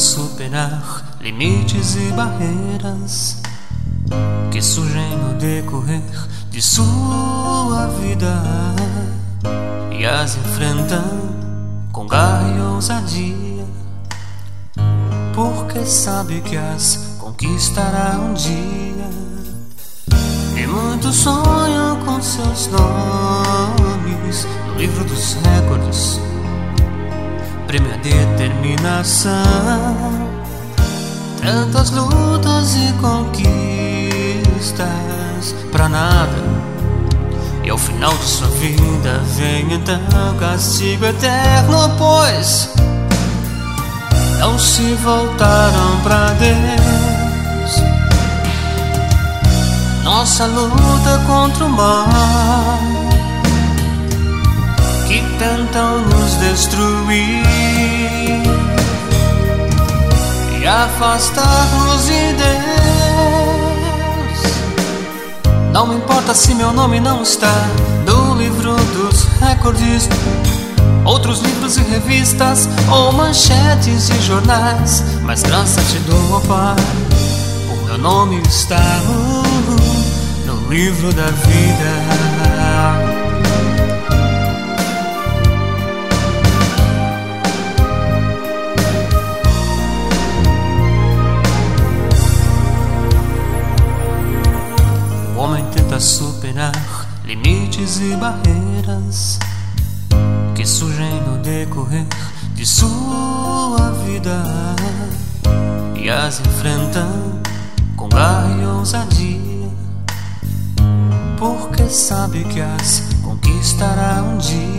superar limites e barreiras que surgem no decorrer de sua vida e as enfrentam com garra e ousadia, porque sabe que as conquistará um dia. E muitos sonham com seus nomes no livro dos recordes. Prêmio a determinação, tantas lutas e conquistas pra nada. E ao final de sua vida vem então castigo eterno, pois não se voltaram pra Deus. Nossa luta contra o mal que tentam nos destruir e afastar-nos de Deus. Não me importa se meu nome não está no livro dos recordes outros livros e revistas ou manchetes de jornais. Mas graça te dou, ó Pai, o meu nome está no livro da vida. Limites e barreiras que surgem no decorrer de sua vida e as enfrentam com garra e ousadia, porque sabe que as conquistará um dia.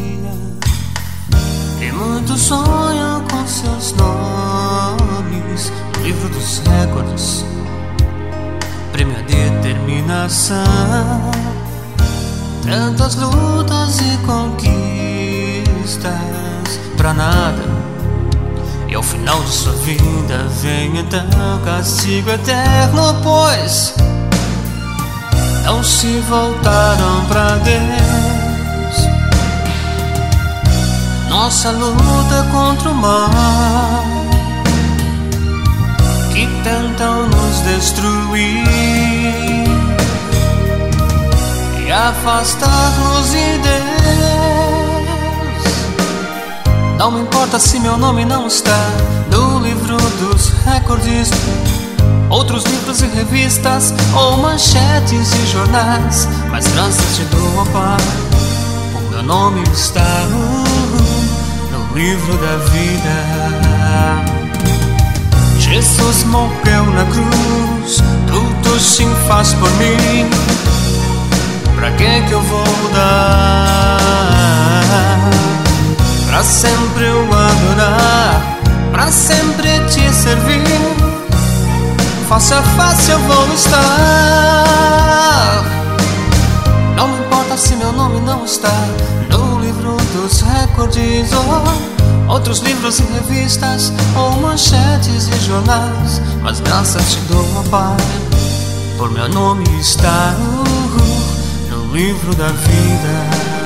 E muitos sonham com seus nomes no livro dos recordes, prêmio a determinação, tantas lutas e conquistas pra nada. E ao final de sua vida vem então castigo eterno, pois não se voltaram pra Deus. Nossa luta contra o mal que tentam nos destruir afastar-nos de Deus. Não me importa se meu nome não está no livro dos recordes. Outros livros e revistas, ou manchetes de jornais. Mas graças te dou, ó Pai, o meu nome está no livro da vida. Jesus morreu na cruz, tudo se faz por mim. Pra que que eu vou dar? Pra sempre eu adorar, pra sempre te servir. Face a face eu vou estar. Não me importa se meu nome não está no livro dos recordes ou outros livros e revistas ou manchetes e jornais. Mas graças te dou, meu Pai, por meu nome está livro da vida.